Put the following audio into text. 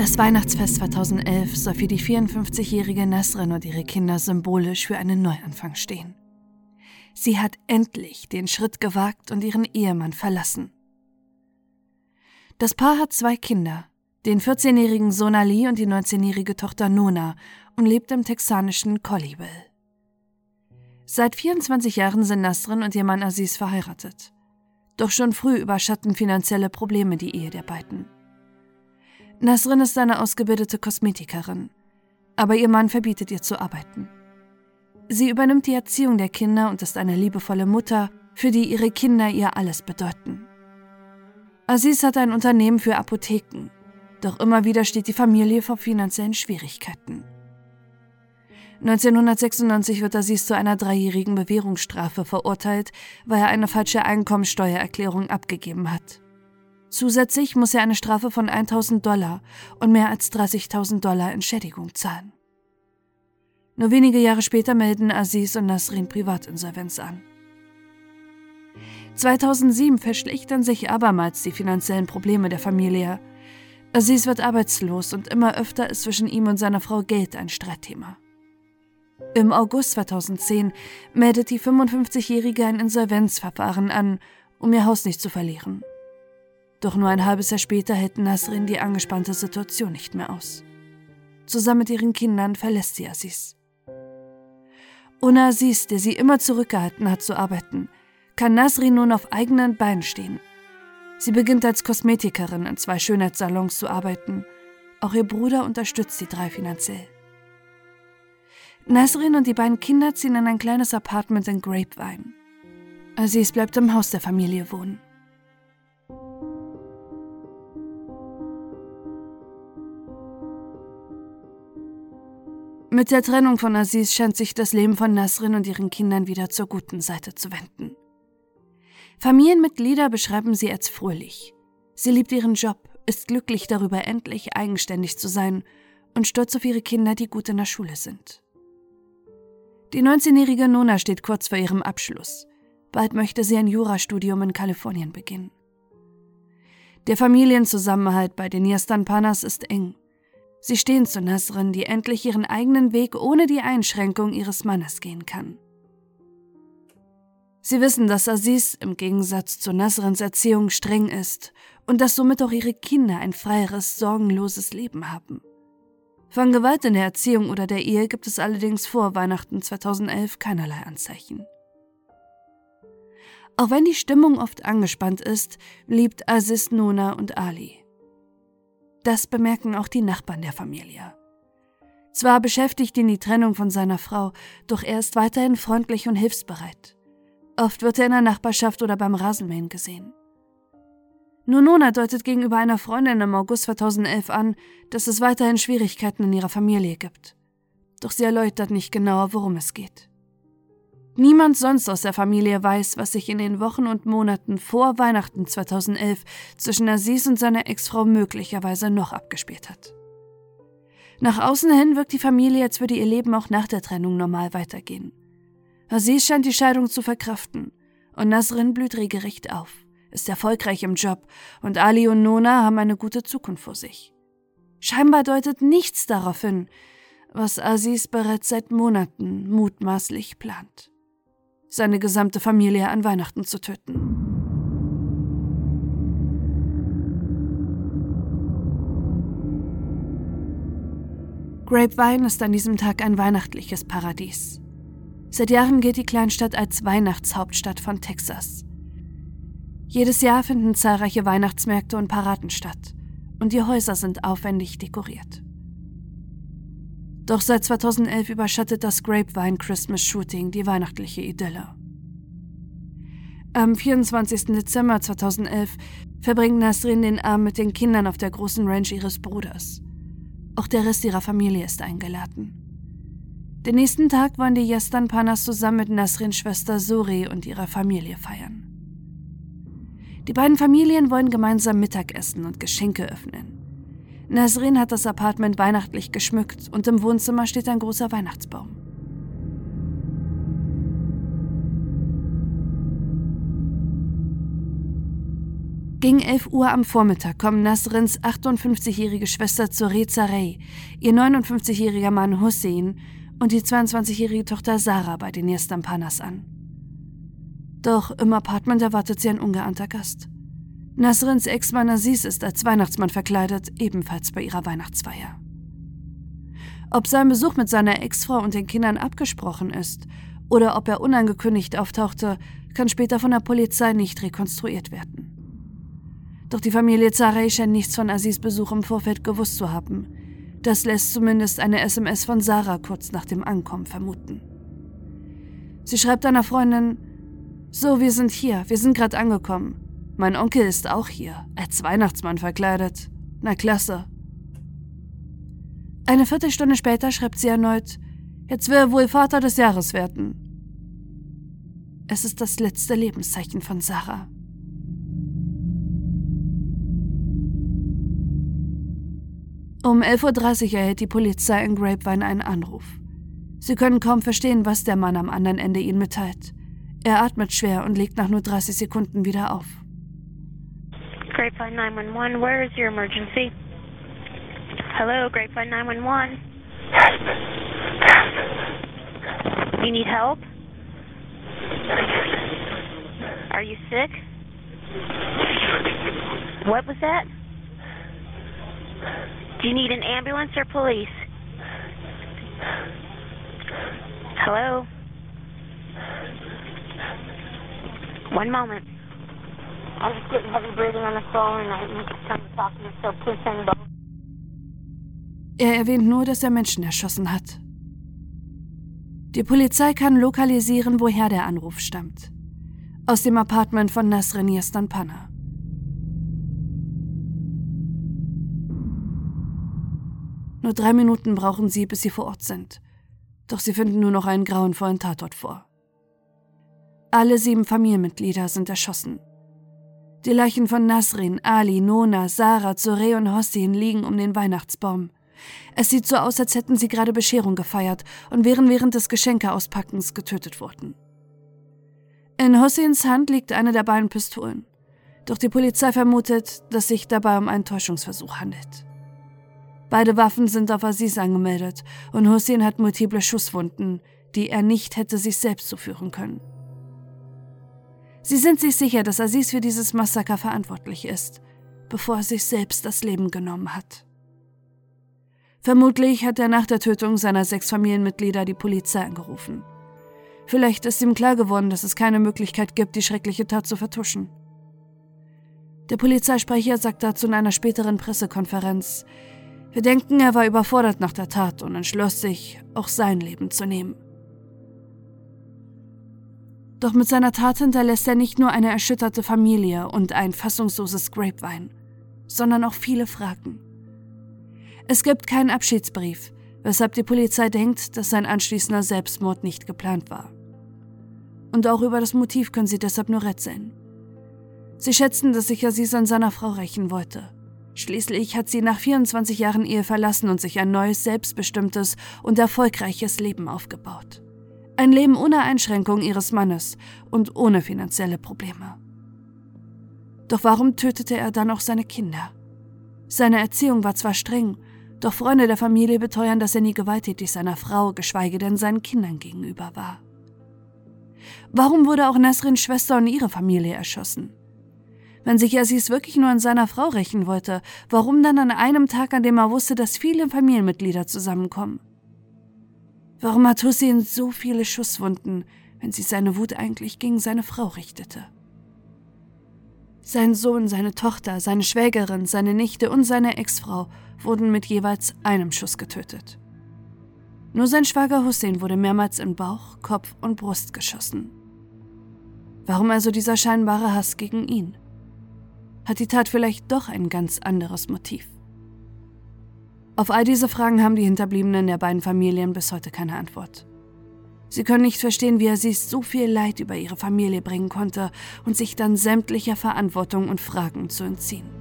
Das Weihnachtsfest 2011 soll für die 54-jährige Nasrin und ihre Kinder symbolisch für einen Neuanfang stehen. Sie hat endlich den Schritt gewagt und ihren Ehemann verlassen. Das Paar hat zwei Kinder, den 14-jährigen Sohn Ali und die 19-jährige Tochter Nona und lebt im texanischen Colleyville. Seit 24 Jahren sind Nasrin und ihr Mann Aziz verheiratet. Doch schon früh überschatten finanzielle Probleme die Ehe der beiden. Nasrin ist eine ausgebildete Kosmetikerin, aber ihr Mann verbietet ihr zu arbeiten. Sie übernimmt die Erziehung der Kinder und ist eine liebevolle Mutter, für die ihre Kinder ihr alles bedeuten. Aziz hat ein Unternehmen für Apotheken, doch immer wieder steht die Familie vor finanziellen Schwierigkeiten. 1996 wird Aziz zu einer dreijährigen Bewährungsstrafe verurteilt, weil er eine falsche Einkommensteuererklärung abgegeben hat. Zusätzlich muss er eine Strafe von 1000 Dollar und mehr als 30.000 Dollar Entschädigung zahlen. Nur wenige Jahre später melden Aziz und Nasrin Privatinsolvenz an. 2007 verschlechtern sich abermals die finanziellen Probleme der Familie. Aziz wird arbeitslos und immer öfter ist zwischen ihm und seiner Frau Geld ein Streitthema. Im August 2010 meldet die 55-Jährige ein Insolvenzverfahren an, um ihr Haus nicht zu verlieren. Doch nur ein halbes Jahr später hält Nasrin die angespannte Situation nicht mehr aus. Zusammen mit ihren Kindern verlässt sie Aziz. Ohne Aziz, der sie immer zurückgehalten hat zu arbeiten, kann Nasrin nun auf eigenen Beinen stehen. Sie beginnt als Kosmetikerin in zwei Schönheitssalons zu arbeiten. Auch ihr Bruder unterstützt die drei finanziell. Nasrin und die beiden Kinder ziehen in ein kleines Apartment in Grapevine. Aziz bleibt im Haus der Familie wohnen. Mit der Trennung von Aziz scheint sich das Leben von Nasrin und ihren Kindern wieder zur guten Seite zu wenden. Familienmitglieder beschreiben sie als fröhlich. Sie liebt ihren Job, ist glücklich darüber, endlich eigenständig zu sein und stolz auf ihre Kinder, die gut in der Schule sind. Die 19-jährige Nona steht kurz vor ihrem Abschluss. Bald möchte sie ein Jurastudium in Kalifornien beginnen. Der Familienzusammenhalt bei den Yastampanas ist eng. Sie stehen zu Nasrin, die endlich ihren eigenen Weg ohne die Einschränkung ihres Mannes gehen kann. Sie wissen, dass Aziz im Gegensatz zu Nasrins Erziehung streng ist und dass somit auch ihre Kinder ein freieres, sorgenloses Leben haben. Von Gewalt in der Erziehung oder der Ehe gibt es allerdings vor Weihnachten 2011 keinerlei Anzeichen. Auch wenn die Stimmung oft angespannt ist, liebt Aziz Nona und Ali. Das bemerken auch die Nachbarn der Familie. Zwar beschäftigt ihn die Trennung von seiner Frau, doch er ist weiterhin freundlich und hilfsbereit. Oft wird er in der Nachbarschaft oder beim Rasenmähen gesehen. Nur Nona deutet gegenüber einer Freundin im August 2011 an, dass es weiterhin Schwierigkeiten in ihrer Familie gibt. Doch sie erläutert nicht genauer, worum es geht. Niemand sonst aus der Familie weiß, was sich in den Wochen und Monaten vor Weihnachten 2011 zwischen Aziz und seiner Ex-Frau möglicherweise noch abgespielt hat. Nach außen hin wirkt die Familie, als würde ihr Leben auch nach der Trennung normal weitergehen. Aziz scheint die Scheidung zu verkraften und Nasrin blüht regelrecht auf, ist erfolgreich im Job und Ali und Nona haben eine gute Zukunft vor sich. Scheinbar deutet nichts darauf hin, was Aziz bereits seit Monaten mutmaßlich plant. Seine gesamte Familie an Weihnachten zu töten. Grapevine ist an diesem Tag ein weihnachtliches Paradies. Seit Jahren gilt die Kleinstadt als Weihnachtshauptstadt von Texas. Jedes Jahr finden zahlreiche Weihnachtsmärkte und Paraden statt und die Häuser sind aufwendig dekoriert. Doch seit 2011 überschattet das Grapevine Christmas Shooting die weihnachtliche Idylle. Am 24. Dezember 2011 verbringt Nasrin den Abend mit den Kindern auf der großen Ranch ihres Bruders. Auch der Rest ihrer Familie ist eingeladen. Den nächsten Tag wollen die Yastan Panas zusammen mit Nasrins Schwester Suri und ihrer Familie feiern. Die beiden Familien wollen gemeinsam Mittagessen und Geschenke öffnen. Nasrin hat das Apartment weihnachtlich geschmückt und im Wohnzimmer steht ein großer Weihnachtsbaum. Gegen 11 Uhr am Vormittag kommen Nasrins 58-jährige Schwester Zoreza Rey, ihr 59-jähriger Mann Hussein und die 22-jährige Tochter Sarah bei den Yastampanas an. Doch im Apartment erwartet sie ein ungeahnter Gast. Nasrins Ex-Mann Aziz ist als Weihnachtsmann verkleidet, ebenfalls bei ihrer Weihnachtsfeier. Ob sein Besuch mit seiner Ex-Frau und den Kindern abgesprochen ist oder ob er unangekündigt auftauchte, kann später von der Polizei nicht rekonstruiert werden. Doch die Familie Zarei scheint nichts von Aziz Besuch im Vorfeld gewusst zu haben. Das lässt zumindest eine SMS von Sarah kurz nach dem Ankommen vermuten. Sie schreibt einer Freundin, so, wir sind hier, wir sind gerade angekommen. Mein Onkel ist auch hier, als Weihnachtsmann verkleidet. Na klasse. Eine Viertelstunde später schreibt sie erneut, jetzt will er wohl Vater des Jahres werden. Es ist das letzte Lebenszeichen von Sarah. Um 11.30 Uhr erhält die Polizei in Grapevine einen Anruf. Sie können kaum verstehen, was der Mann am anderen Ende ihnen mitteilt. Er atmet schwer und legt nach nur 30 Sekunden wieder auf. Grapevine 911, where is your emergency? Hello, Grapevine 911. You need help? Are you sick? What was that? Do you need an ambulance or police? Hello? One moment. I'm just getting heavy breathing on the phone and I'm just trying to talk to you, so please send both. Er erwähnt nur, dass er Menschen erschossen hat. Die Polizei kann lokalisieren, woher der Anruf stammt. Aus dem Apartment von Nasrin Yastanpana. Nur drei Minuten brauchen sie, bis sie vor Ort sind. Doch sie finden nur noch einen grauenvollen Tatort vor. Alle sieben Familienmitglieder sind erschossen. Die Leichen von Nasrin, Ali, Nona, Sarah, Zore und Hossein liegen um den Weihnachtsbaum. Es sieht so aus, als hätten sie gerade Bescherung gefeiert und wären während des Geschenkeauspackens getötet worden. In Hosseins Hand liegt eine der beiden Pistolen. Doch die Polizei vermutet, dass sich dabei um einen Täuschungsversuch handelt. Beide Waffen sind auf Aziz angemeldet und Hussein hat multiple Schusswunden, die er nicht hätte sich selbst zuführen können. Sie sind sich sicher, dass Aziz für dieses Massaker verantwortlich ist, bevor er sich selbst das Leben genommen hat. Vermutlich hat er nach der Tötung seiner sechs Familienmitglieder die Polizei angerufen. Vielleicht ist ihm klar geworden, dass es keine Möglichkeit gibt, die schreckliche Tat zu vertuschen. Der Polizeisprecher sagt dazu in einer späteren Pressekonferenz, wir denken, er war überfordert nach der Tat und entschloss sich, auch sein Leben zu nehmen. Doch mit seiner Tat hinterlässt er nicht nur eine erschütterte Familie und ein fassungsloses Grapevine, sondern auch viele Fragen. Es gibt keinen Abschiedsbrief, weshalb die Polizei denkt, dass sein anschließender Selbstmord nicht geplant war. Und auch über das Motiv können sie deshalb nur rätseln. Sie schätzen, dass sich Aziz an seiner Frau rächen wollte Schließlich hat sie nach 24 Jahren Ehe verlassen und sich ein neues, selbstbestimmtes und erfolgreiches Leben aufgebaut. Ein Leben ohne Einschränkung ihres Mannes und ohne finanzielle Probleme. Doch warum tötete er dann auch seine Kinder? Seine Erziehung war zwar streng, doch Freunde der Familie beteuern, dass er nie gewalttätig seiner Frau, geschweige denn seinen Kindern gegenüber war. Warum wurde auch Nasrins Schwester und ihre Familie erschossen? Wenn sich Aziz wirklich nur an seiner Frau rächen wollte, warum dann an einem Tag, an dem er wusste, dass viele Familienmitglieder zusammenkommen? Warum hat Hussein so viele Schusswunden, wenn sich seine Wut eigentlich gegen seine Frau richtete? Sein Sohn, seine Tochter, seine Schwägerin, seine Nichte und seine Ex-Frau wurden mit jeweils einem Schuss getötet. Nur sein Schwager Hussein wurde mehrmals in Bauch, Kopf und Brust geschossen. Warum also dieser scheinbare Hass gegen ihn? Hat die Tat vielleicht doch ein ganz anderes Motiv? Auf all diese Fragen haben die Hinterbliebenen der beiden Familien bis heute keine Antwort. Sie können nicht verstehen, wie er sie so viel Leid über ihre Familie bringen konnte und sich dann sämtlicher Verantwortung und Fragen zu entziehen.